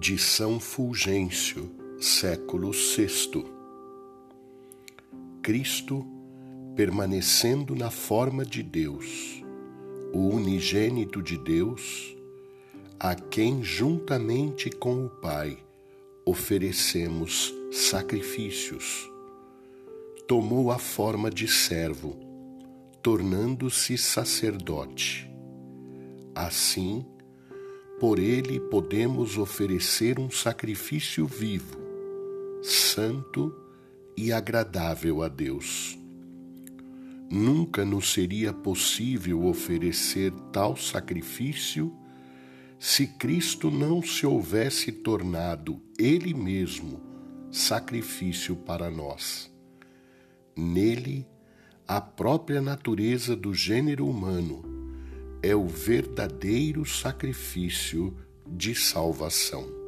de São Fulgêncio, século VI. Cristo, permanecendo na forma de Deus, o unigênito de Deus, a quem juntamente com o Pai oferecemos sacrifícios, tomou a forma de servo, tornando-se sacerdote. Assim, por ele podemos oferecer um sacrifício vivo, santo e agradável a Deus. Nunca nos seria possível oferecer tal sacrifício se Cristo não se houvesse tornado Ele mesmo sacrifício para nós. Nele, a própria natureza do gênero humano é o verdadeiro sacrifício de salvação.